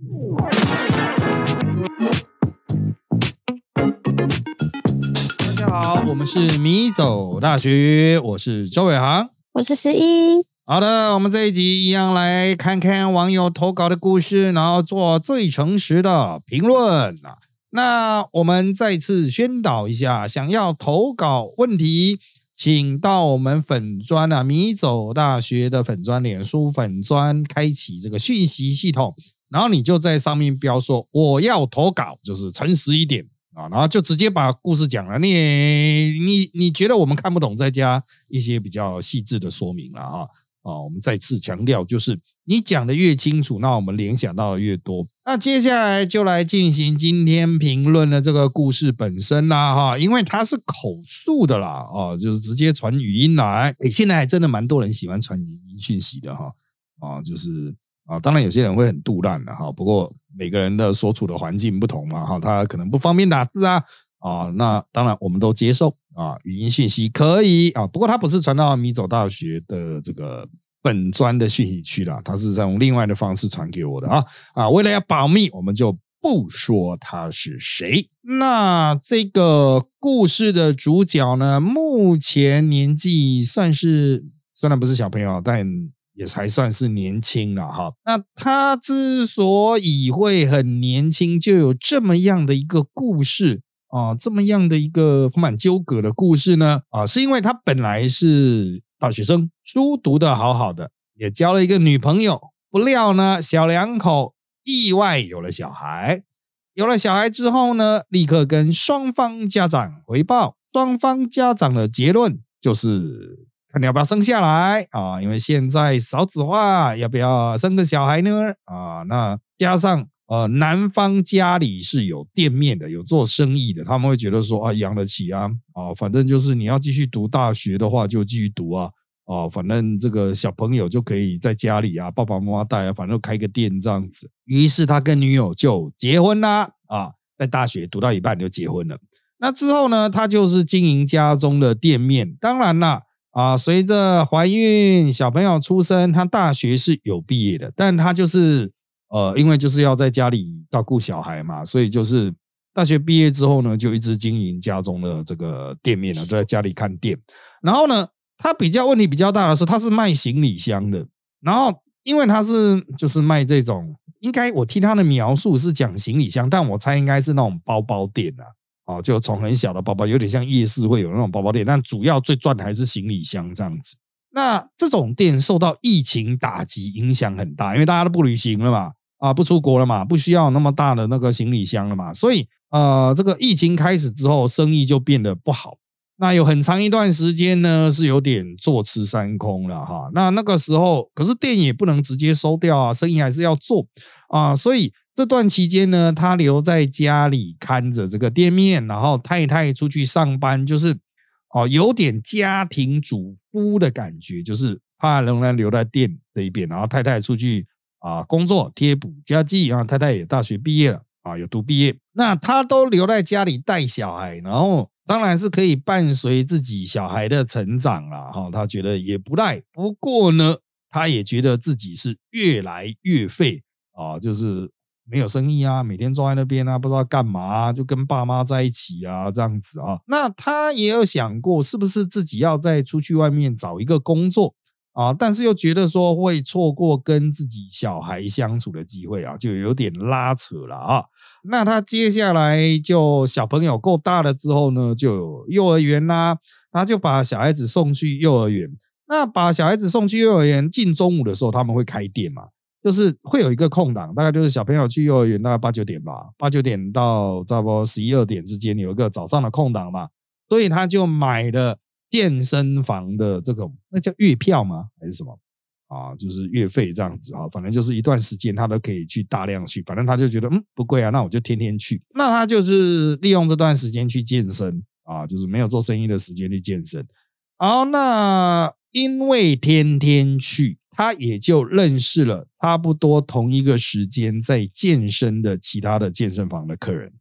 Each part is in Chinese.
大家好，我们是米走大学，我是周伟航，我是十一。好的，我们这一集一样来看看网友投稿的故事，然后做最诚实的评论啊。那我们再次宣导一下，想要投稿问题，请到我们粉砖啊，米走大学的粉砖、脸书粉砖，开启这个讯息系统，然后你就在上面标说我要投稿，就是诚实一点啊，然后就直接把故事讲了。你你你觉得我们看不懂，再加一些比较细致的说明了啊。啊，我们再次强调，就是你讲的越清楚，那我们联想到的越多。那接下来就来进行今天评论的这个故事本身啦，哈，因为它是口述的啦，啊，就是直接传语音来。诶，现在还真的蛮多人喜欢传语音讯息的哈，啊，就是啊，当然有些人会很杜烂的哈，不过每个人的所处的环境不同嘛，哈，他可能不方便打字啊，啊，那当然我们都接受。啊，语音讯息可以啊，不过它不是传到米走大学的这个本专的讯息区啦，它是用另外的方式传给我的啊啊，为了要保密，我们就不说他是谁。那这个故事的主角呢，目前年纪算是虽然不是小朋友，但也才算是年轻了哈。那他之所以会很年轻，就有这么样的一个故事。啊，这么样的一个充满纠葛的故事呢？啊，是因为他本来是大学生，书读的好好的，也交了一个女朋友，不料呢，小两口意外有了小孩。有了小孩之后呢，立刻跟双方家长回报，双方家长的结论就是看你要不要生下来啊，因为现在少子化，要不要生个小孩呢？啊，那加上。呃，男方家里是有店面的，有做生意的，他们会觉得说啊，养得起啊，啊，反正就是你要继续读大学的话，就继续读啊，啊，反正这个小朋友就可以在家里啊，爸爸妈妈带啊，反正开个店这样子。于是他跟女友就结婚啦，啊，在大学读到一半就结婚了。那之后呢，他就是经营家中的店面。当然啦，啊，随着怀孕、小朋友出生，他大学是有毕业的，但他就是。呃，因为就是要在家里照顾小孩嘛，所以就是大学毕业之后呢，就一直经营家中的这个店面了，在家里看店。然后呢，他比较问题比较大的是，他是卖行李箱的。然后因为他是就是卖这种，应该我听他的描述是讲行李箱，但我猜应该是那种包包店啊，哦，就从很小的包包，有点像夜市会有那种包包店，但主要最赚的还是行李箱这样子。那这种店受到疫情打击影响很大，因为大家都不旅行了嘛。啊，不出国了嘛，不需要那么大的那个行李箱了嘛，所以呃，这个疫情开始之后，生意就变得不好。那有很长一段时间呢，是有点坐吃山空了哈。那那个时候，可是店也不能直接收掉啊，生意还是要做啊。所以这段期间呢，他留在家里看着这个店面，然后太太出去上班，就是哦，有点家庭主夫的感觉，就是怕仍然留在店这一边，然后太太出去。啊，工作贴补家计啊，太太也大学毕业了啊，有读毕业，那他都留在家里带小孩，然后当然是可以伴随自己小孩的成长了哈，他觉得也不赖。不过呢，他也觉得自己是越来越废啊，就是没有生意啊，每天坐在那边啊，不知道干嘛，就跟爸妈在一起啊，这样子啊。那他也有想过，是不是自己要再出去外面找一个工作？啊，但是又觉得说会错过跟自己小孩相处的机会啊，就有点拉扯了啊。那他接下来就小朋友够大了之后呢，就幼儿园啦，他就把小孩子送去幼儿园。那把小孩子送去幼儿园，进中午的时候他们会开店嘛，就是会有一个空档，大概就是小朋友去幼儿园大概八九点吧，八九点到差不多十一二点之间有一个早上的空档嘛，所以他就买了。健身房的这种，那叫月票吗？还是什么啊？就是月费这样子啊，反正就是一段时间他都可以去大量去，反正他就觉得嗯不贵啊，那我就天天去。那他就是利用这段时间去健身啊，就是没有做生意的时间去健身。好，那因为天天去，他也就认识了差不多同一个时间在健身的其他的健身房的客人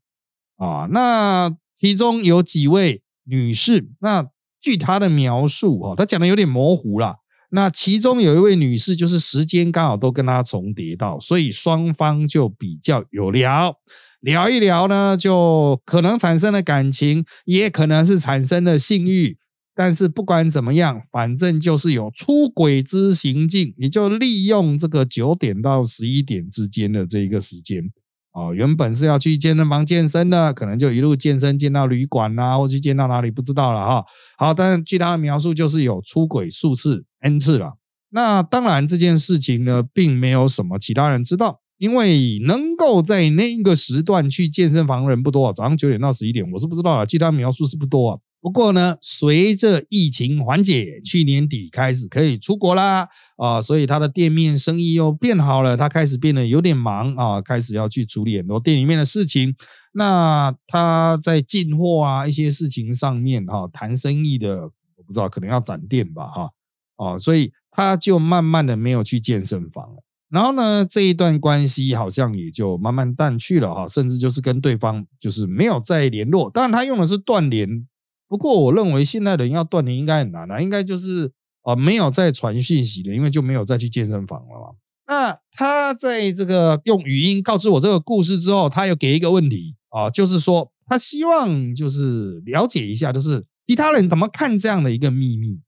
啊。那其中有几位女士，那。据他的描述，哈，他讲的有点模糊啦。那其中有一位女士，就是时间刚好都跟他重叠到，所以双方就比较有聊，聊一聊呢，就可能产生了感情，也可能是产生了性欲。但是不管怎么样，反正就是有出轨之行径，也就利用这个九点到十一点之间的这一个时间。哦，原本是要去健身房健身的，可能就一路健身健到旅馆啊，或去健到哪里不知道了哈。好，但据他的描述，就是有出轨数次 n 次了。那当然这件事情呢，并没有什么其他人知道，因为能够在那个时段去健身房的人不多，早上九点到十一点，我是不知道了。据他描述是不多啊。不过呢，随着疫情缓解，去年底开始可以出国啦，啊，所以他的店面生意又变好了，他开始变得有点忙啊，开始要去处理很多店里面的事情。那他在进货啊一些事情上面哈，谈生意的我不知道，可能要展店吧哈，哦，所以他就慢慢的没有去健身房了。然后呢，这一段关系好像也就慢慢淡去了哈，甚至就是跟对方就是没有再联络。当然，他用的是断联。不过，我认为现在人要断联应该很难啊，应该就是啊没有再传讯息了，因为就没有再去健身房了嘛。那他在这个用语音告知我这个故事之后，他又给一个问题啊，就是说他希望就是了解一下，就是其他人怎么看这样的一个秘密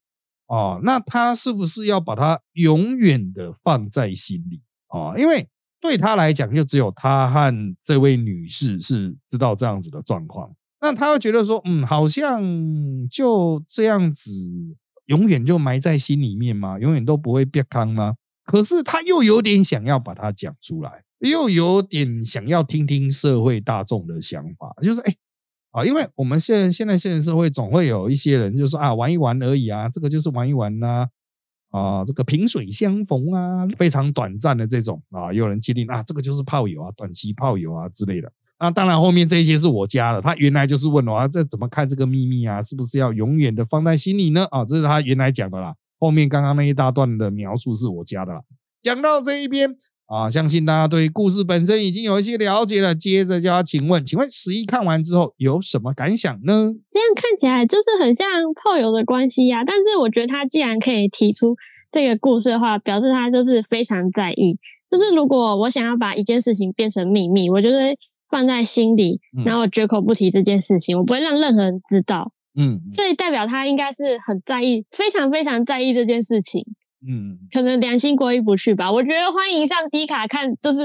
啊，那他是不是要把它永远的放在心里啊？因为对他来讲，就只有他和这位女士是知道这样子的状况。那他会觉得说，嗯，好像就这样子，永远就埋在心里面吗？永远都不会变康吗？可是他又有点想要把它讲出来，又有点想要听听社会大众的想法，就是哎啊，因为我们现现在现在社会总会有一些人就说啊，玩一玩而已啊，这个就是玩一玩呐，啊，这个萍水相逢啊，非常短暂的这种啊，有人界定啊，这个就是炮友啊，短期炮友啊之类的。那当然，后面这些是我加的。他原来就是问我啊，这怎么看这个秘密啊？是不是要永远的放在心里呢？啊，这是他原来讲的啦。后面刚刚那一大段的描述是我加的啦。讲到这一边啊，相信大家对故事本身已经有一些了解了。接着就要请问，请问十一看完之后有什么感想呢？这样看起来就是很像炮友的关系呀。但是我觉得他既然可以提出这个故事的话，表示他就是非常在意。就是如果我想要把一件事情变成秘密，我觉得。放在心里，然后绝口不提这件事情，我不会让任何人知道。嗯，所以代表他应该是很在意，非常非常在意这件事情。嗯，可能良心过意不去吧。我觉得欢迎上迪卡看，就是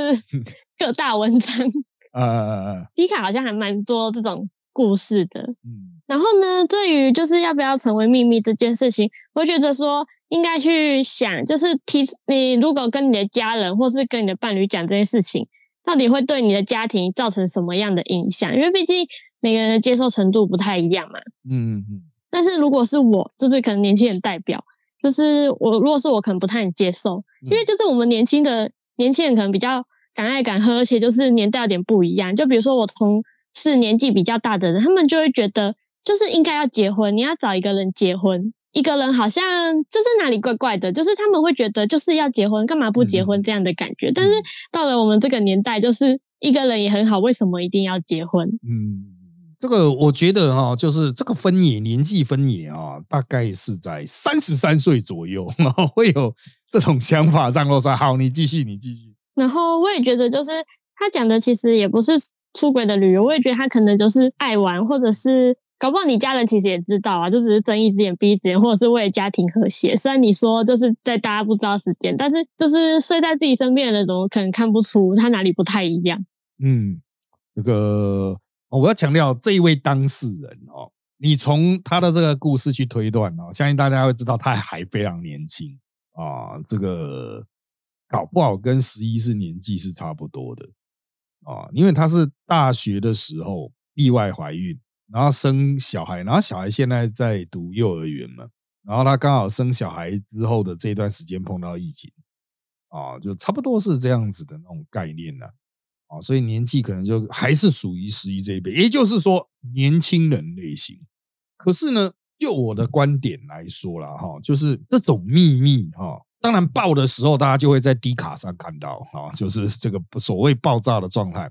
各大文章。呃，迪卡好像还蛮多这种故事的。嗯，然后呢，对于就是要不要成为秘密这件事情，我觉得说应该去想，就是提你如果跟你的家人或是跟你的伴侣讲这件事情。到底会对你的家庭造成什么样的影响？因为毕竟每个人的接受程度不太一样嘛。嗯嗯嗯。但是如果是我，就是可能年轻人代表，就是我如果是我，可能不太能接受，因为就是我们年轻的年轻人可能比较敢爱敢喝，而且就是年代有点不一样。就比如说我同事年纪比较大的人，他们就会觉得就是应该要结婚，你要找一个人结婚。一个人好像就是哪里怪怪的，就是他们会觉得就是要结婚，干嘛不结婚这样的感觉。但是到了我们这个年代，就是一个人也很好，为什么一定要结婚？嗯，这个我觉得哈，就是这个分野年纪分野啊，大概是在三十三岁左右，然后会有这种想法。张罗说：“好，你继续，你继续。”然后我也觉得，就是他讲的其实也不是出轨的旅游，我也觉得他可能就是爱玩，或者是。搞不好你家人其实也知道啊，就只是睁一只眼闭一只眼，或者是为了家庭和谐。虽然你说就是在大家不知道时间，但是就是睡在自己身边的人，怎么可能看不出他哪里不太一样？嗯，这个我要强调这一位当事人哦，你从他的这个故事去推断哦，相信大家会知道他还非常年轻啊，这个搞不好跟十一是年纪是差不多的啊，因为他是大学的时候意外怀孕。然后生小孩，然后小孩现在在读幼儿园嘛，然后他刚好生小孩之后的这段时间碰到疫情，啊，就差不多是这样子的那种概念了，啊，所以年纪可能就还是属于十一这一辈，也就是说年轻人类型。可是呢，就我的观点来说了哈，就是这种秘密哈，当然爆的时候大家就会在低卡上看到啊，就是这个所谓爆炸的状态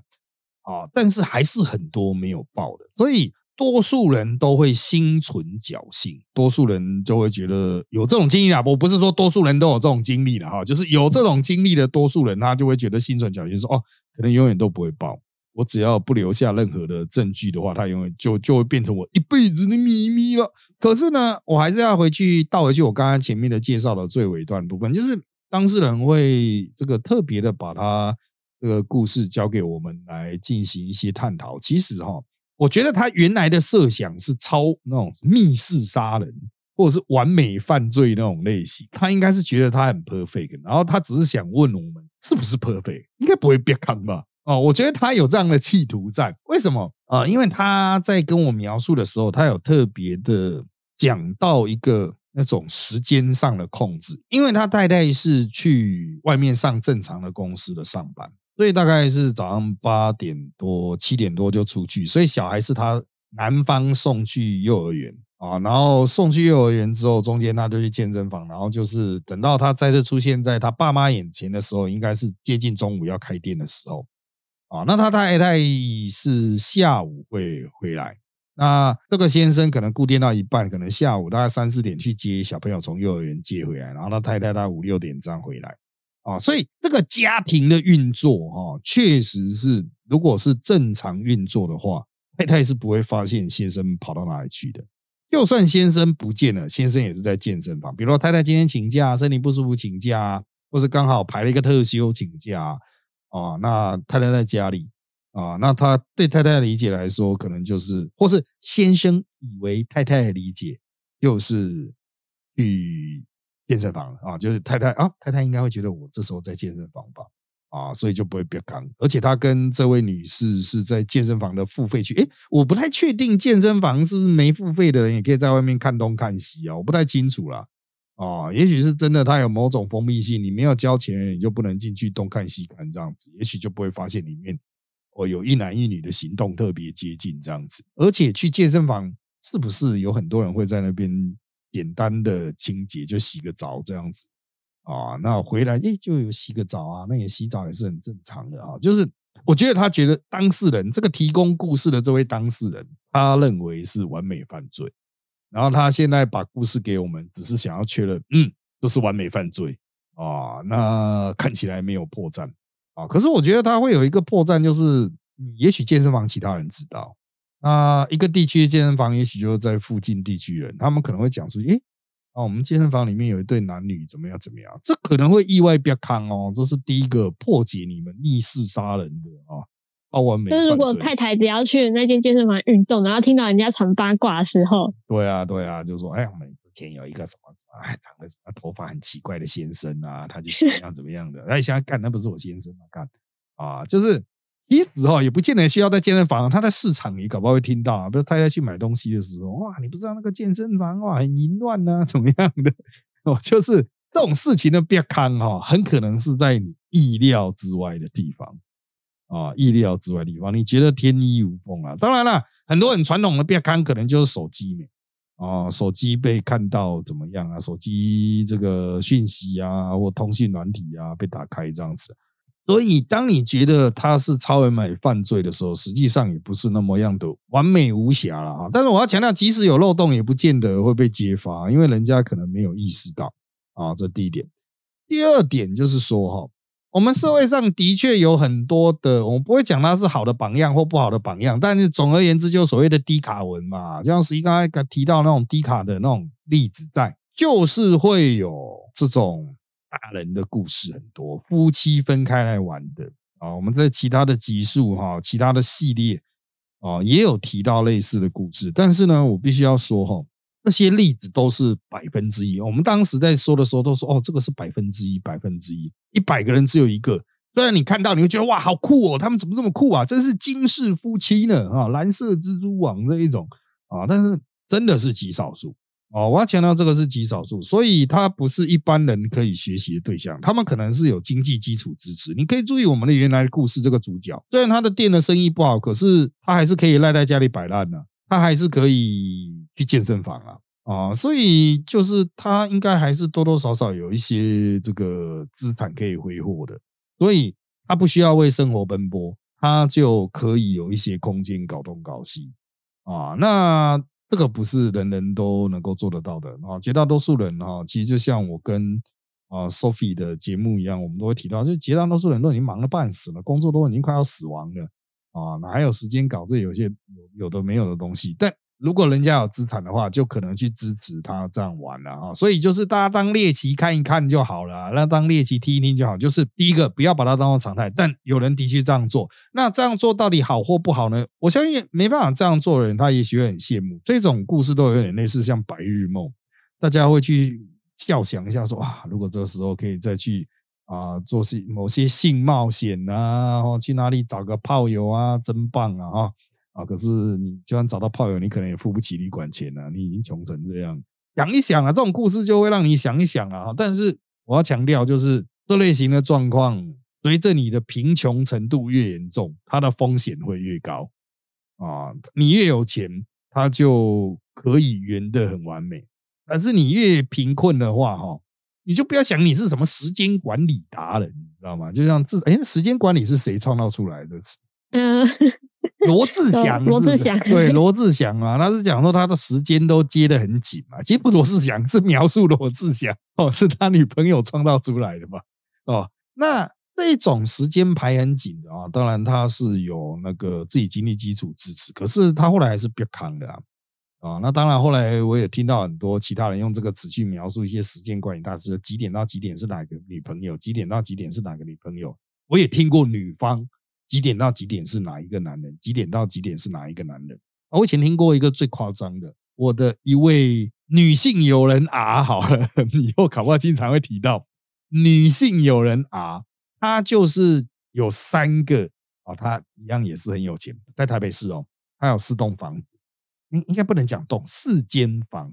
啊，但是还是很多没有爆的，所以。多数人都会心存侥幸，多数人就会觉得有这种经历啊。我不是说多数人都有这种经历了哈，就是有这种经历的多数人，他就会觉得心存侥幸，说哦，可能永远都不会爆。我只要不留下任何的证据的话，他永远就就会变成我一辈子的秘密了。可是呢，我还是要回去倒回去我刚刚前面的介绍的最尾段部分，就是当事人会这个特别的把他这个故事交给我们来进行一些探讨。其实哈，我觉得他原来的设想是超那种密室杀人或者是完美犯罪那种类型，他应该是觉得他很 perfect，然后他只是想问我们是不是 perfect，应该不会别康吧。哦，我觉得他有这样的企图在，为什么啊？因为他在跟我描述的时候，他有特别的讲到一个那种时间上的控制，因为他太太是去外面上正常的公司的上班，所以大概是早上八点多、七点多就出去，所以小孩是他男方送去幼儿园啊，然后送去幼儿园之后，中间他就去健身房，然后就是等到他再次出现在他爸妈眼前的时候，应该是接近中午要开店的时候。啊，那他太太是下午会回来，那这个先生可能固定到一半，可能下午大概三四点去接小朋友从幼儿园接回来，然后他太太他五六点这样回来，啊，所以这个家庭的运作哈，确实是如果是正常运作的话，太太是不会发现先生跑到哪里去的。就算先生不见了，先生也是在健身房，比如说太太今天请假，身体不舒服请假，或是刚好排了一个特休请假。啊，那太太在家里啊，那他对太太的理解来说，可能就是，或是先生以为太太的理解就是去健身房啊，就是太太啊，太太应该会觉得我这时候在健身房吧，啊，所以就不会别刚。而且他跟这位女士是在健身房的付费区，诶，我不太确定健身房是不是没付费的人也可以在外面看东看西啊，我不太清楚啦。啊，也许是真的，它有某种封闭性，你没有交钱，你就不能进去东看西看这样子，也许就不会发现里面哦有一男一女的行动特别接近这样子。而且去健身房是不是有很多人会在那边简单的清洁，就洗个澡这样子啊？那回来诶就有洗个澡啊，那也洗澡也是很正常的啊。就是我觉得他觉得当事人这个提供故事的这位当事人，他认为是完美犯罪。然后他现在把故事给我们，只是想要确认，嗯，都是完美犯罪啊，那看起来没有破绽啊。可是我觉得他会有一个破绽，就是也许健身房其他人知道，那一个地区的健身房，也许就是在附近地区人，他们可能会讲出，诶，啊，我们健身房里面有一对男女，怎么样怎么样，这可能会意外不要看哦，这是第一个破解你们密室杀人的啊。就是如果太太只要去那间健身房运动，然后听到人家传八卦的时候，对啊，对啊，就说哎，我们之前有一个什么什么，哎，长得什么头发很奇怪的先生啊，他就怎么样怎么样的。哎，现在干那不是我先生吗？干啊，就是其实哈，也不见得需要在健身房，他在市场里搞不好会听到。比如太太去买东西的时候，哇，你不知道那个健身房哇很淫乱呐，怎么样的？哦，就是这种事情的别看哈，很可能是在你意料之外的地方。啊，意料之外的地方，你觉得天衣无缝啊？当然了，很多很传统的别看，可能就是手机没啊，手机被看到怎么样啊？手机这个讯息啊，或通讯软体啊被打开这样子。所以，当你觉得他是超人买犯罪的时候，实际上也不是那么样的完美无瑕了啊。但是我要强调，即使有漏洞，也不见得会被揭发，因为人家可能没有意识到啊。这第一点。第二点就是说哈。我们社会上的确有很多的，我们不会讲它是好的榜样或不好的榜样，但是总而言之，就所谓的低卡文嘛，就像十一刚才提到那种低卡的那种例子，在就是会有这种大人的故事很多，夫妻分开来玩的啊。我们在其他的集数哈，其他的系列啊，也有提到类似的故事，但是呢，我必须要说哈。那些例子都是百分之一。我们当时在说的时候都说：“哦，这个是百分之一，百分之一，一百个人只有一个。”虽然你看到，你会觉得哇，好酷哦，他们怎么这么酷啊？真是金氏夫妻呢啊，蓝色蜘蛛网这一种啊，但是真的是极少数哦。我要强调，这个是极少数，所以它不是一般人可以学习的对象。他们可能是有经济基础支持。你可以注意我们的原来故事，这个主角虽然他的店的生意不好，可是他还是可以赖在家里摆烂呢。他还是可以去健身房啊，啊，所以就是他应该还是多多少少有一些这个资产可以挥霍的，所以他不需要为生活奔波，他就可以有一些空间搞东搞西啊。那这个不是人人都能够做得到的啊。绝大多数人哈，其实就像我跟啊 Sophie 的节目一样，我们都会提到，就绝大多数人都已经忙得半死了，工作都已经快要死亡了啊，哪还有时间搞这有些有有的没有的东西？但如果人家有资产的话，就可能去支持他这样玩了啊。所以就是大家当猎奇看一看就好了，那当猎奇听一听就好。就是第一个，不要把它当做常态。但有人的确这样做，那这样做到底好或不好呢？我相信没办法这样做的人，他也许会很羡慕。这种故事都有点类似像白日梦，大家会去笑想一下，说啊，如果这时候可以再去啊做些某些性冒险啊，去哪里找个炮友啊，真棒啊啊！啊！可是你就算找到炮友，你可能也付不起旅馆钱啊！你已经穷成这样，想一想啊，这种故事就会让你想一想啊。但是我要强调，就是这类型的状况，随着你的贫穷程度越严重，它的风险会越高啊。你越有钱，它就可以圆得很完美；但是你越贫困的话，哈，你就不要想你是什么时间管理达人，你知道吗？就像这，哎，时间管理是谁创造出来的？嗯。罗志祥，罗志祥，对，罗志祥啊，他是讲说他的时间都接得很紧嘛。其实不，罗志祥是描述罗志祥哦，是他女朋友创造出来的嘛？哦，那这种时间排很紧的啊，当然他是有那个自己经济基础支持，可是他后来还是别扛的啊。啊，那当然后来我也听到很多其他人用这个词去描述一些时间管理大师，几点到几点是哪个女朋友，几点到几点是哪个女朋友。我也听过女方。几点到几点是哪一个男人？几点到几点是哪一个男人？我以前听过一个最夸张的，我的一位女性友人啊，好了，以后考不好经常会提到女性友人啊，她就是有三个啊，她一样也是很有钱，在台北市哦，她有四栋房子，应应该不能讲栋，四间房，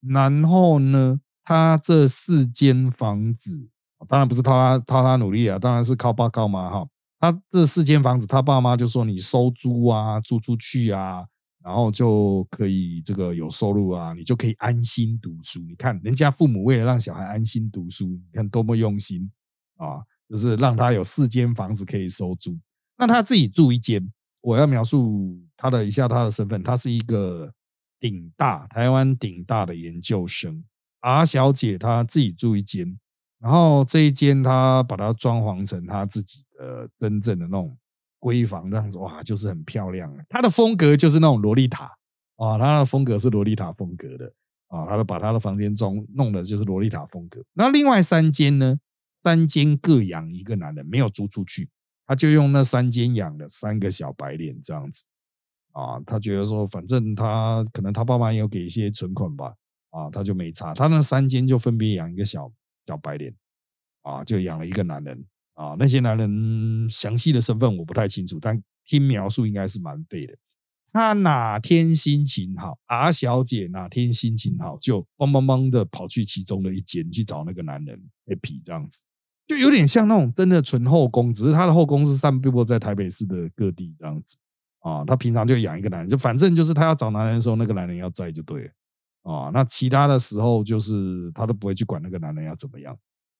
然后呢，她这四间房子当然不是靠她靠她努力啊，当然是靠爸靠妈哈。他这四间房子，他爸妈就说你收租啊，租出去啊，然后就可以这个有收入啊，你就可以安心读书。你看人家父母为了让小孩安心读书，你看多么用心啊！就是让他有四间房子可以收租，那他自己住一间。我要描述他的一下他的身份，他是一个顶大台湾顶大的研究生，R 小姐她自己住一间。然后这一间他把它装潢成他自己的真正的那种闺房这样子，哇，就是很漂亮。他的风格就是那种洛丽塔啊，他的风格是洛丽塔风格的啊，他就把他的房间装弄的就是洛丽塔风格。那另外三间呢，三间各养一个男人，没有租出去，他就用那三间养了三个小白脸这样子啊。他觉得说，反正他可能他爸妈有给一些存款吧，啊，他就没差，他那三间就分别养一个小。小白脸啊，就养了一个男人啊。那些男人详细的身份我不太清楚，但听描述应该是蛮废的。他哪天心情好，R 小姐哪天心情好，就帮帮忙的跑去其中的一间去找那个男人 happy 这样子，就有点像那种真的纯后宫，只是他的后宫是散布在台北市的各地这样子啊。他平常就养一个男人，就反正就是他要找男人的时候，那个男人要在就对了。啊，那其他的时候就是他都不会去管那个男人要怎么样。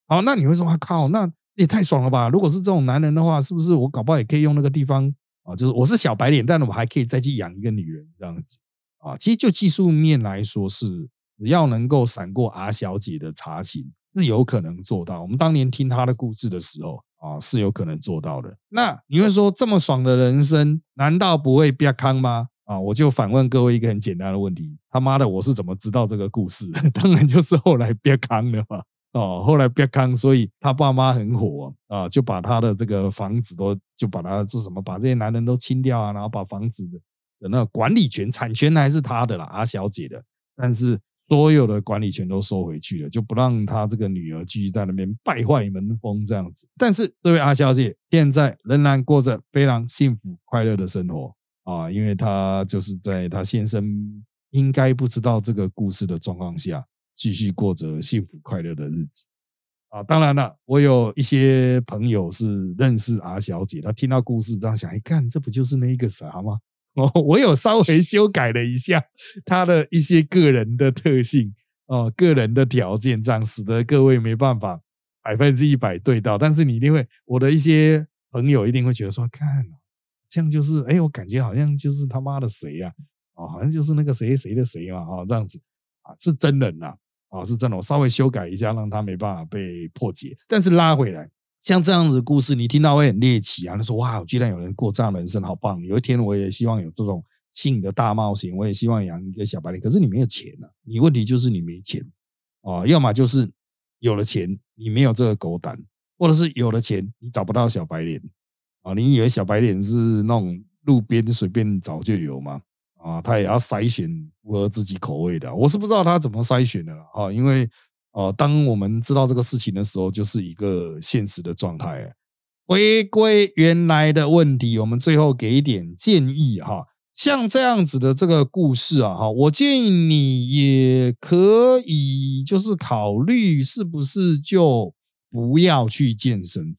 好，那你会说，我靠，那也太爽了吧？如果是这种男人的话，是不是我搞不好也可以用那个地方啊？就是我是小白脸，但是我还可以再去养一个女人这样子啊。其实就技术面来说，是只要能够闪过 R 小姐的查寝，是有可能做到。我们当年听她的故事的时候啊，是有可能做到的。那你会说，这么爽的人生，难道不会变康吗？啊！我就反问各位一个很简单的问题：他妈的，我是怎么知道这个故事？当然就是后来别康了嘛。哦，后来别康，所以他爸妈很火啊，就把他的这个房子都就把他做什么，把这些男人都清掉啊，然后把房子的的那管理权、产权还是他的啦，阿小姐的，但是所有的管理权都收回去了，就不让他这个女儿继续在那边败坏门风这样子。但是这位阿小姐现在仍然过着非常幸福快乐的生活。啊，因为他就是在他先生应该不知道这个故事的状况下，继续过着幸福快乐的日子。啊，当然了，我有一些朋友是认识阿小姐，她听到故事这样想，哎，看这不就是那个啥吗？哦，我有稍微修改了一下他的一些个人的特性，哦，个人的条件，这样使得各位没办法百分之一百对到，但是你一定会，我的一些朋友一定会觉得说，看。这样就是，哎，我感觉好像就是他妈的谁呀？啊，好像就是那个谁谁的谁嘛哦，这样子啊，是真人呐啊，是真的。我稍微修改一下，让他没办法被破解，但是拉回来，像这样子的故事，你听到会很猎奇啊。他说哇，居然有人过这样的人生，好棒！有一天我也希望有这种性的大冒险，我也希望养一个小白脸。可是你没有钱啊，你问题就是你没钱啊，要么就是有了钱，你没有这个狗胆。或者是有了钱，你找不到小白脸啊？你以为小白脸是那种路边随便找就有吗？啊，他也要筛选符合自己口味的。我是不知道他怎么筛选的啊，因为啊，当我们知道这个事情的时候，就是一个现实的状态。回归原来的问题，我们最后给一点建议哈。像这样子的这个故事啊，哈，我建议你也可以就是考虑是不是就。不要去健身，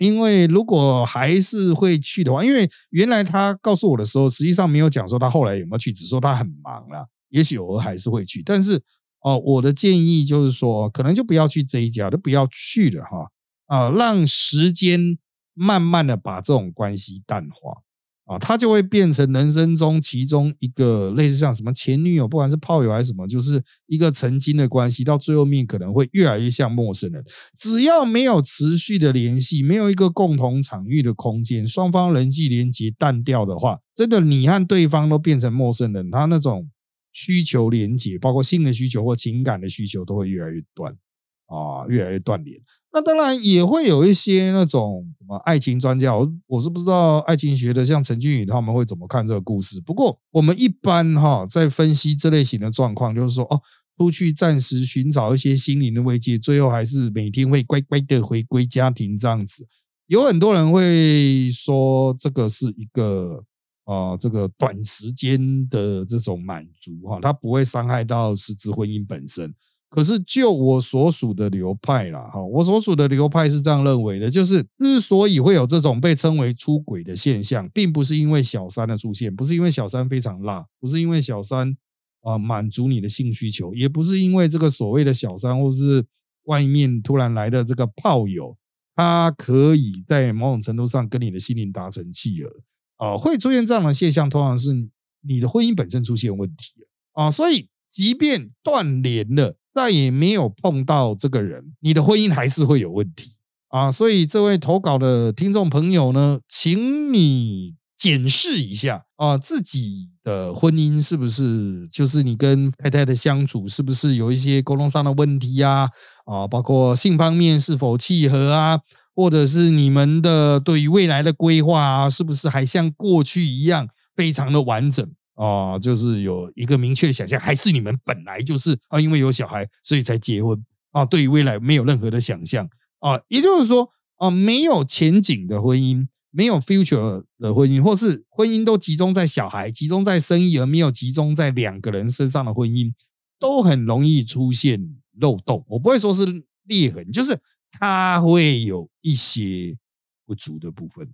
因为如果还是会去的话，因为原来他告诉我的时候，实际上没有讲说他后来有没有去，只说他很忙了，也许偶尔还是会去。但是哦，我的建议就是说，可能就不要去这一家，就不要去了哈啊，让时间慢慢的把这种关系淡化。啊，他就会变成人生中其中一个类似像什么前女友，不管是炮友还是什么，就是一个曾经的关系，到最后面可能会越来越像陌生人。只要没有持续的联系，没有一个共同场域的空间，双方人际连接淡掉的话，真的你和对方都变成陌生人，他那种需求连接，包括性的需求或情感的需求，都会越来越断啊，越来越断联。那当然也会有一些那种什么爱情专家，我我是不知道爱情学的，像陈俊宇他们会怎么看这个故事。不过我们一般哈在分析这类型的状况，就是说哦，出去暂时寻找一些心灵的慰藉，最后还是每天会乖乖的回归家庭这样子。有很多人会说这个是一个啊这个短时间的这种满足哈，它不会伤害到实质婚姻本身。可是，就我所属的流派啦，哈，我所属的流派是这样认为的，就是之所以会有这种被称为出轨的现象，并不是因为小三的出现，不是因为小三非常辣，不是因为小三啊满足你的性需求，也不是因为这个所谓的小三或是外面突然来的这个炮友，他可以在某种程度上跟你的心灵达成契合啊，会出现这样的现象，通常是你的婚姻本身出现问题了啊，所以即便断联了。再也没有碰到这个人，你的婚姻还是会有问题啊！所以这位投稿的听众朋友呢，请你检视一下啊，自己的婚姻是不是就是你跟太太的相处是不是有一些沟通上的问题呀？啊，包括性方面是否契合啊，或者是你们的对于未来的规划啊，是不是还像过去一样非常的完整？啊，就是有一个明确的想象，还是你们本来就是啊，因为有小孩所以才结婚啊？对于未来没有任何的想象啊，也就是说啊，没有前景的婚姻，没有 future 的婚姻，或是婚姻都集中在小孩、集中在生意，而没有集中在两个人身上的婚姻，都很容易出现漏洞。我不会说是裂痕，就是它会有一些不足的部分。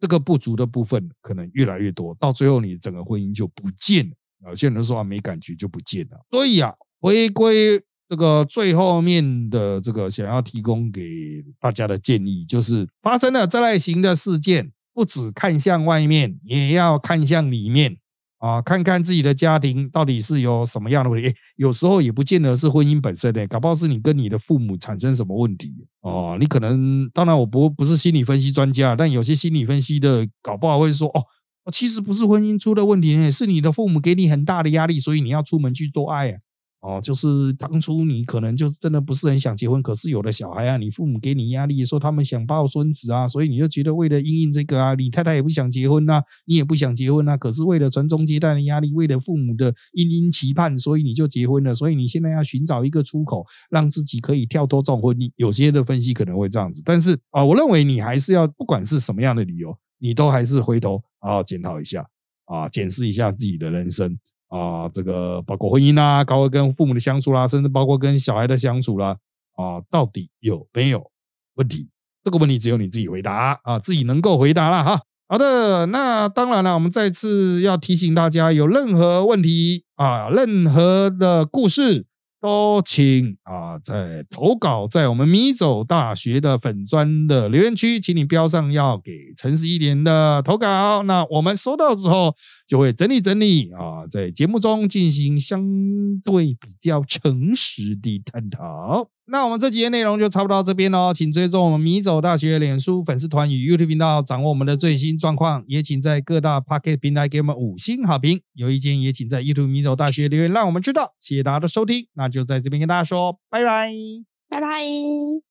这个不足的部分可能越来越多，到最后你整个婚姻就不见了。有些人说啊，没感觉就不见了。所以啊，回归这个最后面的这个想要提供给大家的建议，就是发生了这类型的事件，不止看向外面，也要看向里面。啊，看看自己的家庭到底是有什么样的问题，有时候也不见得是婚姻本身的，搞不好是你跟你的父母产生什么问题哦。你可能，当然我不不是心理分析专家，但有些心理分析的搞不好会说，哦，其实不是婚姻出了问题，是你的父母给你很大的压力，所以你要出门去做爱啊。哦，就是当初你可能就真的不是很想结婚，可是有了小孩啊，你父母给你压力，说他们想抱孙子啊，所以你就觉得为了应应这个啊，你太太也不想结婚呐，你也不想结婚呐，可是为了传宗接代的压力，为了父母的殷殷期盼，所以你就结婚了。所以你现在要寻找一个出口，让自己可以跳脱这种婚姻。有些的分析可能会这样子，但是啊，我认为你还是要不管是什么样的理由，你都还是回头好好检讨一下啊，检视一下自己的人生。啊，这个包括婚姻啦，包括跟父母的相处啦，甚至包括跟小孩的相处啦，啊，到底有没有问题？这个问题只有你自己回答啊，自己能够回答了哈。好的，那当然了，我们再次要提醒大家，有任何问题啊，任何的故事都请啊，在投稿在我们米走大学的粉砖的留言区，请你标上要给诚实一点的投稿。那我们收到之后就会整理整理啊，在节目中进行相对比较诚实的探讨。那我们这集的内容就差不多到这边喽，请追踪我们米走大学脸书粉丝团与 YouTube 频道，掌握我们的最新状况。也请在各大 Pocket 平台给我们五星好评，有意见也请在 YouTube 米走大学留言，让我们知道。谢谢大家的收听，那就在这边跟大家说拜拜，拜拜。